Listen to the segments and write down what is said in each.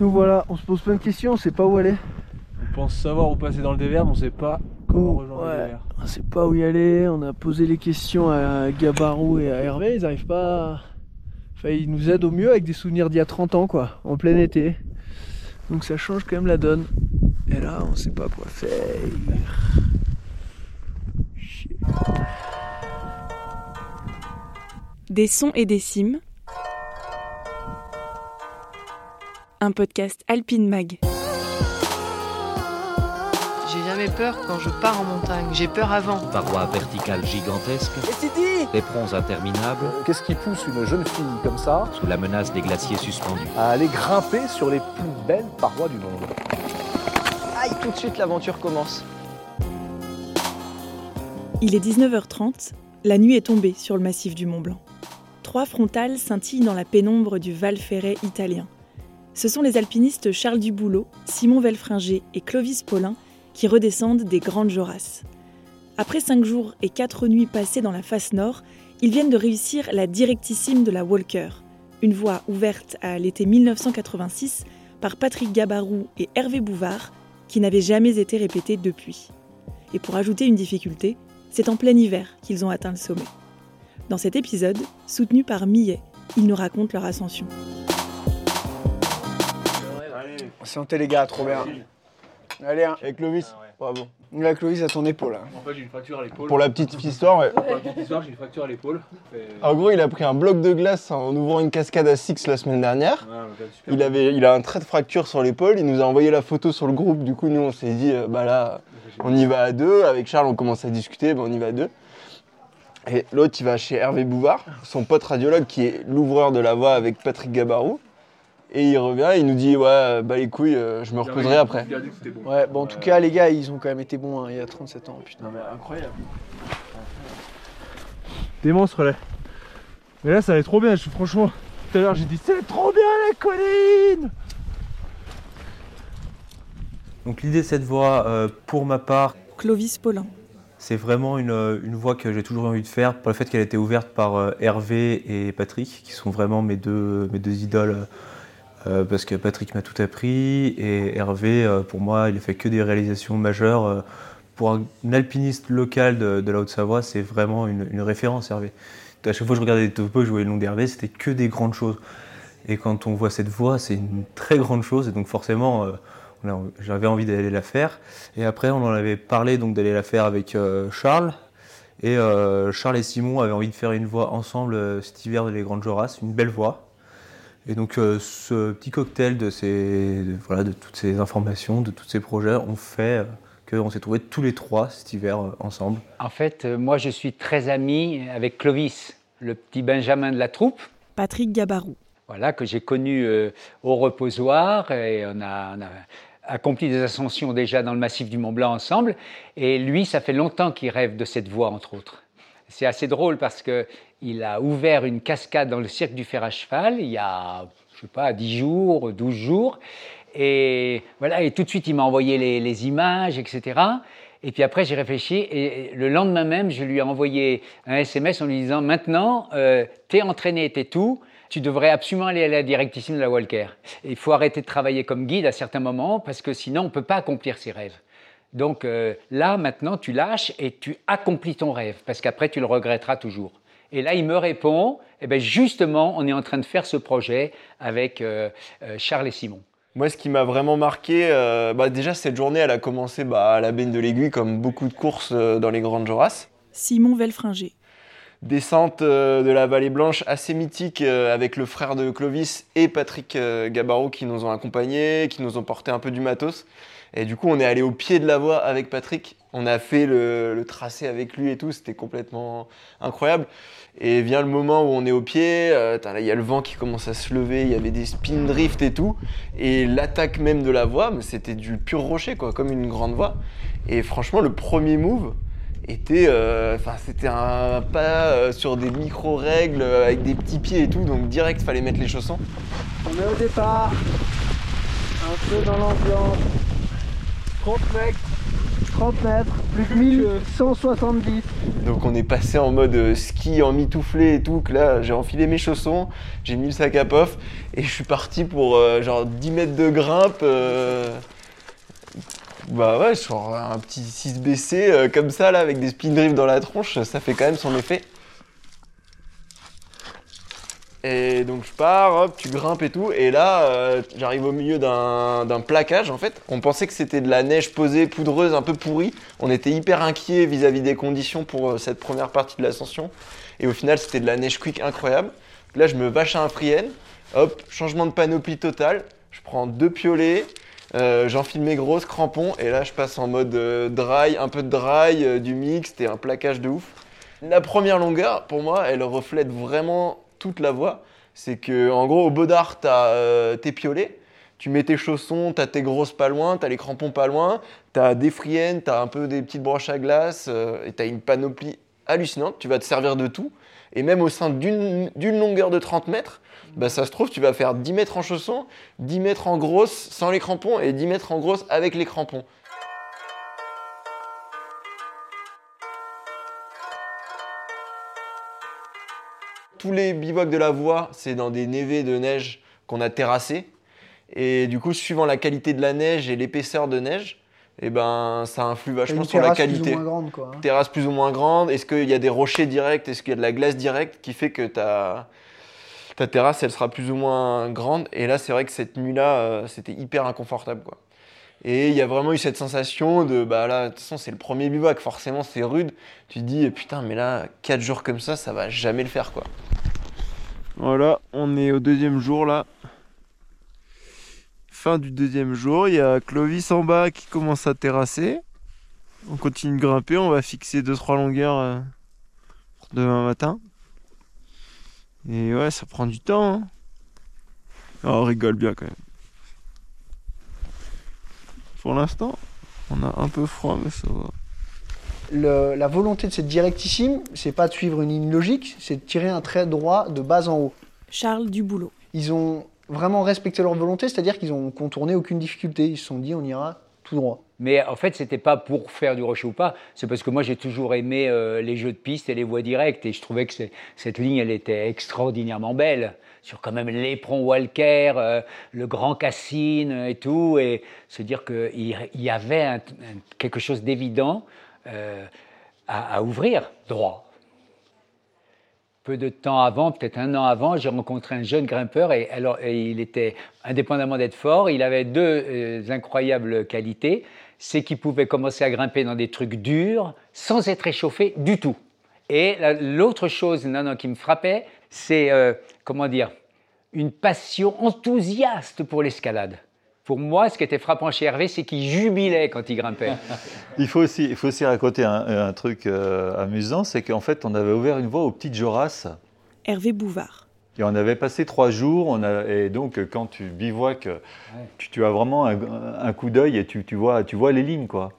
Nous voilà, on se pose plein de questions, on sait pas où aller. On pense savoir où passer dans le désert, mais on sait pas comment rejoindre le on sait pas où y aller, on a posé les questions à Gabarou et à Hervé, ils arrivent pas. à- Enfin, ils nous aident au mieux avec des souvenirs d'il y a 30 ans, quoi, en plein été. Donc ça change quand même la donne. Et là, on sait pas quoi faire. Chier. Des sons et des cimes. Un podcast Alpine Mag. J'ai jamais peur quand je pars en montagne. J'ai peur avant. Parois verticales gigantesques, éperons interminables, Qu'est-ce qui pousse une jeune fille comme ça sous la menace des glaciers suspendus. à aller grimper sur les plus belles parois du monde Aïe, tout de suite l'aventure commence. Il est 19h30, la nuit est tombée sur le massif du Mont Blanc. Trois frontales scintillent dans la pénombre du Val Ferret italien. Ce sont les alpinistes Charles Duboulot, Simon Velfringer et Clovis Paulin qui redescendent des Grandes Jorasses. Après cinq jours et quatre nuits passées dans la face nord, ils viennent de réussir la directissime de la Walker, une voie ouverte à l'été 1986 par Patrick Gabarou et Hervé Bouvard, qui n'avait jamais été répétée depuis. Et pour ajouter une difficulté, c'est en plein hiver qu'ils ont atteint le sommet. Dans cet épisode, soutenu par Millet, ils nous racontent leur ascension. Santé les gars, trop bien. Allez, hein. Avec Clovis, bravo. Là, Clovis à ton épaule. hein. En fait, j'ai une fracture à l'épaule. Pour la petite histoire, ouais. Pour la petite histoire, j'ai une fracture à l'épaule. Et- En gros, il a pris un bloc de glace en ouvrant une cascade à Six la semaine dernière. Ouais, donc, super. Il, avait, il a un trait de fracture sur l'épaule. Il nous a envoyé la photo sur le groupe. Du coup, nous, on s'est dit, euh, bah là, on y va à deux. Avec Charles, on commence à discuter. Bah, on y va à deux. Et l'autre, il va chez Hervé Bouvard, son pote radiologue qui est l'ouvreur de la voie avec Patrick Gabarou. Et il revient, il nous dit, ouais, bah les couilles, euh, je me reposerai après. Il a dit que c'était bon. Ouais, bon, en tout cas, les gars, ils ont quand même été bons hein, il y a 37 ans. Putain, mais incroyable. Des monstres là. Mais là, ça allait trop bien. Je, franchement, tout à l'heure, j'ai dit c'est trop bien la colline. Donc l'idée de cette voie, euh, pour ma part, Clovis Paulin. c'est vraiment une, euh, une voie que j'ai toujours eu envie de faire, par le fait qu'elle a été ouverte par euh, Hervé et Patrick, qui sont vraiment mes deux, mes deux idoles, euh, parce que Patrick m'a tout appris, et Hervé, euh, pour moi, il a fait que des réalisations majeures. euh, pour un alpiniste local de, la Haute-Savoie, c'est vraiment une, référence, Hervé. À chaque fois que je regardais des topos, je voyais le nom d'Hervé, c'était que des grandes choses. Et quand on voit cette voie, c'est une très grande chose, et donc forcément, euh, j'avais envie d'aller la faire. Et après, on en avait parlé donc d'aller la faire avec euh, Charles. Et euh, Charles et Simon avaient envie de faire une voie ensemble euh, cet hiver de les Grandes Jorasses, une belle voie. Et donc euh, ce petit cocktail de, ces, de- voilà, de toutes ces informations, de tous ces projets, ont fait euh, qu'on s'est trouvés tous les trois cet hiver euh, ensemble. En fait, euh, moi, je suis très ami avec Clovis, le petit Benjamin de la troupe, Patrick Gabarou. voilà, que j'ai connu euh, au reposoir. Et on a, on a accompli des ascensions déjà dans le massif du Mont Blanc ensemble. Et lui, ça fait longtemps qu'il rêve de cette voie, entre autres. C'est assez drôle parce qu'il a ouvert une cascade dans le cirque du fer à cheval il y a, je sais pas, 10 jours, 12 jours. Et voilà, et tout de suite, il m'a envoyé les, images, etc. Et puis après, j'ai réfléchi et le lendemain même, je lui ai envoyé un SMS en lui disant Maintenant, euh, t'es entraîné, t'es tout, tu devrais absolument aller à la directissime de la Walker. Il faut arrêter de travailler comme guide à certains moments parce que sinon, on ne peut pas accomplir ses rêves. Donc euh, là, maintenant, tu lâches et tu accomplis ton rêve parce qu'après, tu le regretteras toujours. Et là, il me répond Eh ben, justement, on est en train de faire ce projet avec euh, euh, Charles et Simon. Moi, ce qui m'a vraiment marqué, euh, bah, déjà cette journée, elle a commencé bah, à la Benne de l'Aiguille, comme beaucoup de courses euh, dans les Grandes Jorasses. Simon Velfringer. Descente euh, de la Vallée Blanche assez mythique euh, avec le frère de Clovis et Patrick euh, Gabarou qui nous ont accompagnés, qui nous ont porté un peu du matos. Et du coup, on est allé au pied de la voie avec Patrick. On a fait le, tracé avec lui et tout. C'était complètement incroyable. Et vient le moment où on est au pied. euh, là, il y a le vent qui commence à se lever. Il y avait des spin drifts et tout. Et l'attaque même de la voie, c'était du pur rocher, quoi, comme une grande voie. Et franchement, le premier move était, euh, enfin, c'était un pas euh, sur des micro règles avec des petits pieds et tout. Donc direct, fallait mettre les chaussons. On est au départ. Un peu dans l'ambiance. 30 mecs. 30 mètres, plus que 1170. Donc on est passé en mode euh, ski en mitouflé et tout, que là j'ai enfilé mes chaussons, j'ai mis le sac à pof et je suis parti pour euh, genre 10 mètres de grimpe. euh, Bah ouais, genre un petit 6 BC euh, comme ça là avec des spin drifts dans la tronche, ça fait quand même son effet. Et donc je pars, hop, tu grimpes et tout, et là euh, j'arrive au milieu d'un plaquage en fait. On pensait que c'était de la neige posée, poudreuse, un peu pourrie. On était hyper inquiets vis-à-vis des conditions pour euh, cette première partie de l'ascension. Et au final c'était de la neige quick incroyable. Là je me vache à un free hop, changement de panoplie total. Je prends deux piolets, euh, j'enfile mes grosses crampons, et là je passe en mode dry, un peu de dry, du mixte et un plaquage de ouf. La première longueur, pour moi, elle reflète vraiment toute la voie. C'est que, en gros, au Baudard, t'as euh, tes piolets, tu mets tes chaussons, t'as tes grosses pas loin, t'as les crampons pas loin, t'as des friennes, t'as un peu des petites broches à glace, euh, et t'as une panoplie hallucinante. Tu vas te servir de tout. Et même au sein d'une longueur de 30 mètres, bah, ça se trouve, tu vas faire 10 mètres en chaussons, 10 mètres en grosse sans les crampons et 10 mètres en grosse avec les crampons. Tous les bivouacs de la voie, c'est dans des névés de neige qu'on a terrassés. Et du coup, suivant la qualité de la neige et l'épaisseur de neige, eh ben, ça influe vachement sur la terrasse plus ou qualité. moins grande, quoi, hein. Terrasse plus ou moins grande. Est-ce qu'il y a des rochers directs? Est-ce qu'il y a de la glace directe qui fait que ta, ta terrasse, elle sera plus ou moins grande? Et là, c'est vrai que cette nuit-là, euh, c'était hyper inconfortable. Quoi. Et il y a vraiment eu cette sensation de, bah là, de toute façon, c'est le premier bivouac, forcément, c'est rude. Tu te dis, putain, mais là, 4 jours comme ça, ça va jamais le faire, quoi. Voilà, on est au deuxième jour, là. Fin du deuxième jour, il y a Clovis en bas qui commence à terrasser. On continue de grimper, on va fixer 2-3 longueurs euh, demain matin. Et ouais, ça prend du temps. hein. Oh, on rigole bien quand même. Pour l'instant, on a un peu froid, mais ça va. Le- la volonté de cette directissime, c'est pas de suivre une ligne logique, c'est de tirer un trait droit de bas en haut. Charles Duboulot. Ils ont vraiment respecté leur volonté, c'est-à-dire qu'ils ont contourné aucune difficulté. Ils se sont dit, on ira tout droit. Mais en fait, c'était pas pour faire du rocher ou pas, c'est parce que moi j'ai toujours aimé euh, les jeux de piste et les voies directes et je trouvais que cette ligne elle était extraordinairement belle sur quand même l'éperon Walker, euh, le Grand Cassine et tout et se dire qu'il il y avait quelque chose d'évident euh, à ouvrir droit. Peu de temps avant, peut-être un an avant, j'ai rencontré un jeune grimpeur et, alors, il était, indépendamment d'être fort, il avait deux euh, incroyables qualités. C'est qu'il pouvait commencer à grimper dans des trucs durs sans être échauffé du tout. Et la- l'autre chose non, non, qui me frappait, c'est, euh, comment dire, une passion enthousiaste pour l'escalade. Pour moi, ce qui était frappant chez Hervé, c'est qu'il jubilait quand il grimpait. Il faut aussi, il faut aussi raconter un, un truc euh, amusant, c'est qu'en fait, on avait ouvert une voie aux petites Joras. Hervé Bouvard. Et on avait passé trois jours, on a, et donc quand tu bivouacs, tu, tu as vraiment un, un coup d'œil et tu, tu vois, tu vois les lignes. quoi.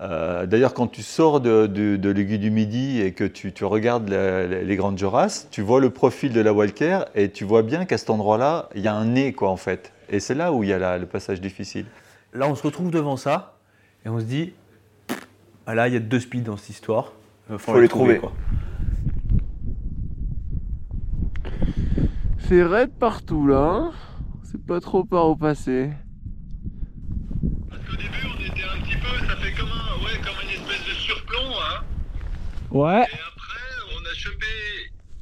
Euh, D'ailleurs, quand tu sors de, de, de l'aiguille du Midi et que tu, tu regardes la- la- les grandes Joras, tu vois le profil de la Walker et tu vois bien qu'à cet endroit-là, il y a un nez, quoi, en fait. Et c'est là où il y a la- le passage difficile. Là, on se retrouve devant ça et on se dit ah là, il y a deux speeds dans cette histoire. Il Faut les trouver. quoi. C'est raide partout là. hein. C'est pas trop par où passer. Ouais. On a chopé,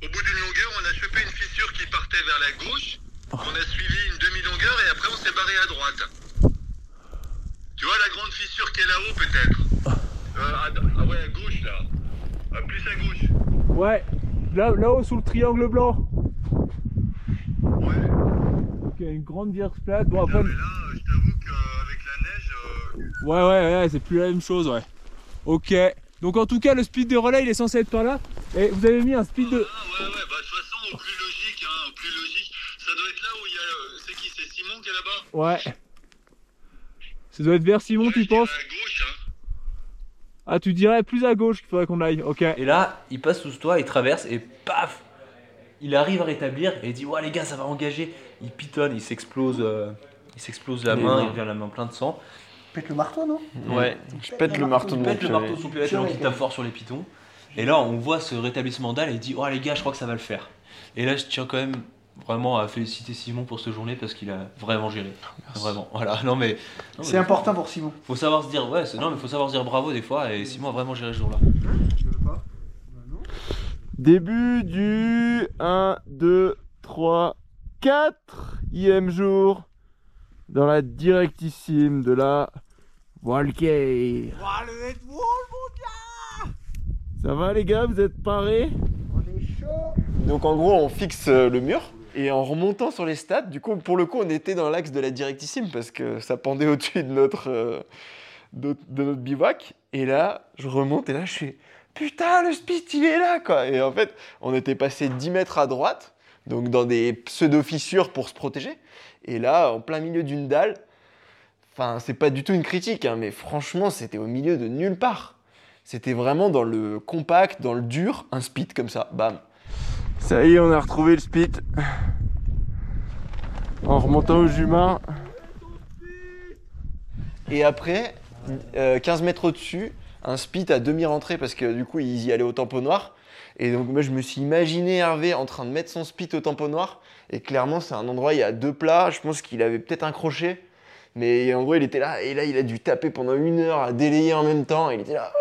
au bout d'une longueur, on a chopé une fissure qui partait vers la gauche. On a suivi une et après on s'est barré à droite. Tu vois la grande fissure qui est là-haut peut-être Euh, à- Ah ouais, à gauche là. Ah, plus à gauche. Ouais, là, là-haut sous le triangle blanc. Ouais. Ok, une grande vierge plate. Bon, après. Là, euh, je t'avoue qu'avec la neige, euh, Ouais, ouais, ouais, c'est plus la même chose, ouais. Ok. Donc en tout cas, le speed de relais, il est censé être par là. Et vous avez mis un speed de... ouais, ouais, Ouais. Ça doit être vers Simon, tu penses À gauche, hein. Ah, tu dirais plus à gauche qu'il faudrait qu'on aille. Ok. Et là, il passe sous toi, il traverse et paf Il arrive à rétablir et il dit Ouais, les gars, ça va engager. Il pitonne, il s'explose, euh, il s'explose la Les main, mains. il devient la main plein de sang. pètes le marteau, non? Ouais. Je pète le marteau de Il mon pète le marteau de son purée, tellement qu'il tape fort sur les pitons. Et là, on voit ce rétablissement dalle et il dit Oh les gars, je crois que ça va le faire. Et là, je tiens quand même vraiment à féliciter Simon pour cette journée parce qu'il a vraiment géré. Vraiment. Voilà. Non mais. non, C'est mais important pour Simon. Faut savoir se dire, ouais, c'est- non mais faut savoir se dire bravo des fois et Simon a vraiment géré ce jour-là. Début du 1, 2, 3, 4e jour dans la directissime de la Walker. Ça va les gars, vous êtes parés? Donc en gros, on fixe euh, le mur. Et en remontant sur les stades, du coup, pour le coup, on était dans l'axe de la directissime parce que ça pendait au-dessus de notre, euh, de, notre bivouac. Et là, je remonte et là, je fais Putain, le speed, il est là, quoi. Et en fait, on était passé 10 mètres à droite, donc dans des pseudo-fissures pour se protéger. Et là, en plein milieu d'une dalle, enfin, c'est pas du tout une critique, hein, mais franchement, c'était au milieu de nulle part. C'était vraiment dans le compact, dans le dur, un speed comme ça, bam. Ça y est, on a retrouvé le spit. En remontant au Jumin. Et après, euh, 15 mètres au-dessus, un spit à demi-rentrée parce que du coup, ils y allaient au tamponnoir. Et donc, moi, je me suis imaginé Hervé en train de mettre son spit au tamponnoir. Et clairement, c'est un endroit, il y a deux plats. Je pense qu'il avait peut-être un crochet. Mais en gros, il était là. Et là, il a dû taper pendant une heure à délayer en même temps. Et il était là.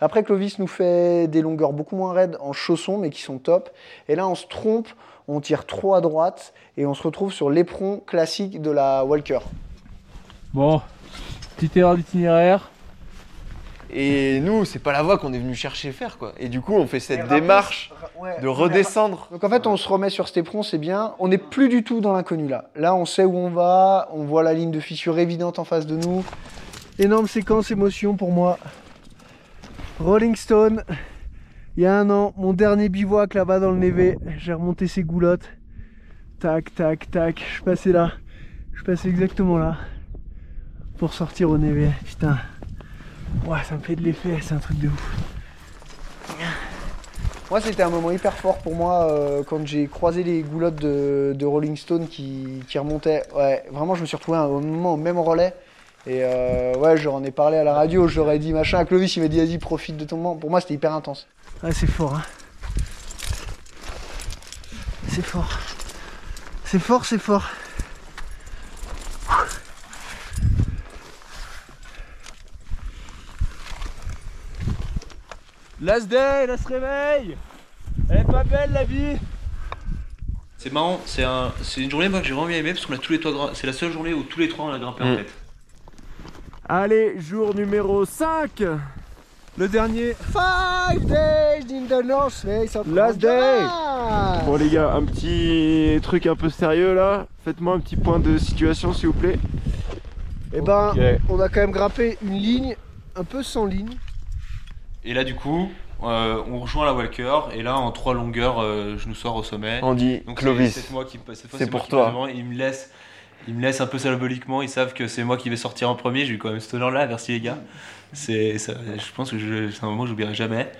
Après, Clovis nous fait des longueurs beaucoup moins raides en chaussons, mais qui sont top. Et là, on se trompe, on tire trop à droite et on se retrouve sur l'éperon classique de la Walker. Bon, petite erreur d'itinéraire. Et nous, c'est pas la voie qu'on est venu chercher faire, quoi. Et du coup, on fait cette rappel- démarche ouais, de redescendre. Donc en fait, on se remet sur cet éperon, c'est bien. On n'est plus du tout dans l'inconnu là. Là, on sait où on va, on voit la ligne de fissure évidente en face de nous. Énorme séquence émotion pour moi. Rolling Stone, il y a un an, mon dernier bivouac là-bas dans le Névé, j'ai remonté ces goulottes. Tac, tac, tac, je passais là. Je passais exactement là. Pour sortir au Névé. Putain. Ouais, ça me fait de l'effet, c'est un truc de ouf. Moi, c'était un moment hyper fort pour moi euh, quand j'ai croisé les goulottes de, Rolling Stone qui, remontaient. Ouais, vraiment, je me suis retrouvé moment au même relais. Et euh, ouais, j'en ai parlé à la radio, j'aurais dit machin. Clovis, il m'a dit, vas-y, profite de ton moment. Pour moi, c'était hyper intense. Ah, c'est fort, hein. C'est fort. C'est fort, c'est fort. Last day, là se réveille Elle est pas belle la vie C'est marrant, c'est un, c'est une journée moi que j'ai vraiment bien aimé parce qu'on a tous les trois, c'est la seule journée où tous les trois on a grimpé en Mm. Allez, jour numéro 5 Le dernier. Five days in the North Face of Last day. Bon les gars, un petit truc un peu sérieux là. Faites-moi un petit point de situation s'il vous plaît. Eh ben, on a quand même grimpé une ligne, un peu sans ligne. Et là du coup, euh, on rejoint la Walker et là en trois longueurs, euh, je nous sors au sommet. Andy, Donc Clovis, c'est- qui pour qui toi. passe devant. Il me laisse, il me laisse un peu symboliquement. Ils savent que c'est moi qui vais sortir en premier. J'ai eu quand même ce honneur là. Merci les gars. C'est, ça- je pense que c'est un moment que j'oublierai jamais.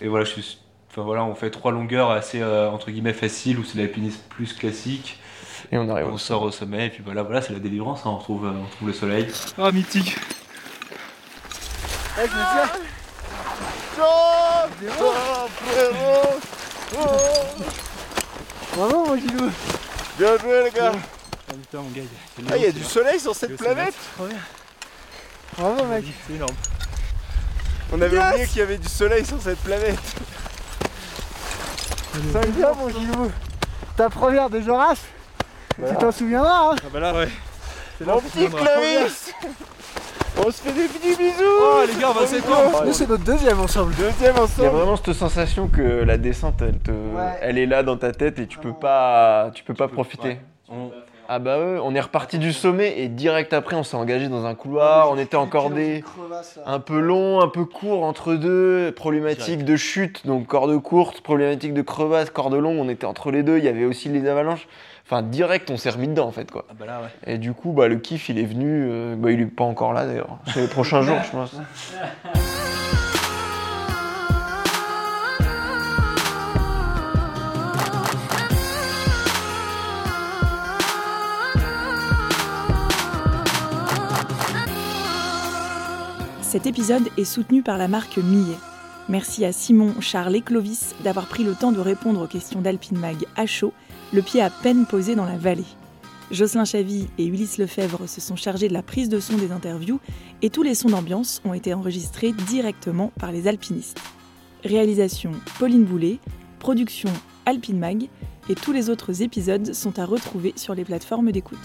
Et voilà, je suis, enfin voilà, on fait trois longueurs assez euh, entre guillemets faciles où c'est l'alpinisme plus classique. Et on arrive. On sort au sommet et puis voilà, voilà, c'est la délivrance. hein, on retrouve, euh, on retrouve le soleil. Ah mythique Eh, je Bravo, mon Gilou. Bien joué les gars Ah putain mon gars, il y a du soleil sur cette planète Bravo, mec. C'est énorme. On avait Yes oublié qu'il y avait du soleil sur cette planète Ça me bien, mon Gilou. Ta première de Joras Tu t'en souviendras, hein Ah bah là ouais. Mon petit. Clovis On se fait des petits bisous Oh les gars, on va s'étendre Nous, c'est notre deuxième ensemble. Il Deuxième y a ensemble. vraiment cette sensation que la descente, elle, te, elle est là dans ta tête et tu peux pas, tu peux pas profiter. ouais. On- Ah bah ouais, on est reparti du sommet et direct après on s'est engagé dans un couloir, on était encore des un peu long, un peu court entre deux, problématique de chute, donc corde courte, problématique de crevasse, corde longue, on était entre les deux, il y avait aussi les avalanches. Enfin direct on s'est remis dedans en fait quoi. Ah bah là ouais. Et du coup bah le kiff il est venu, euh, bah, il est pas encore là d'ailleurs, c'est les prochains jours je pense. Cet épisode est soutenu par la marque Millet. Merci à Simon, Charles et Clovis d'avoir pris le temps de répondre aux questions d'Alpine Mag à chaud, le pied à peine posé dans la vallée. Jocelyn Chavy et Ulysse Lefebvre se sont chargés de la prise de son des interviews et tous les sons d'ambiance ont été enregistrés directement par les alpinistes. Réalisation Pauline Boulet, production Alpine Mag et tous les autres épisodes sont à retrouver sur les plateformes d'écoute.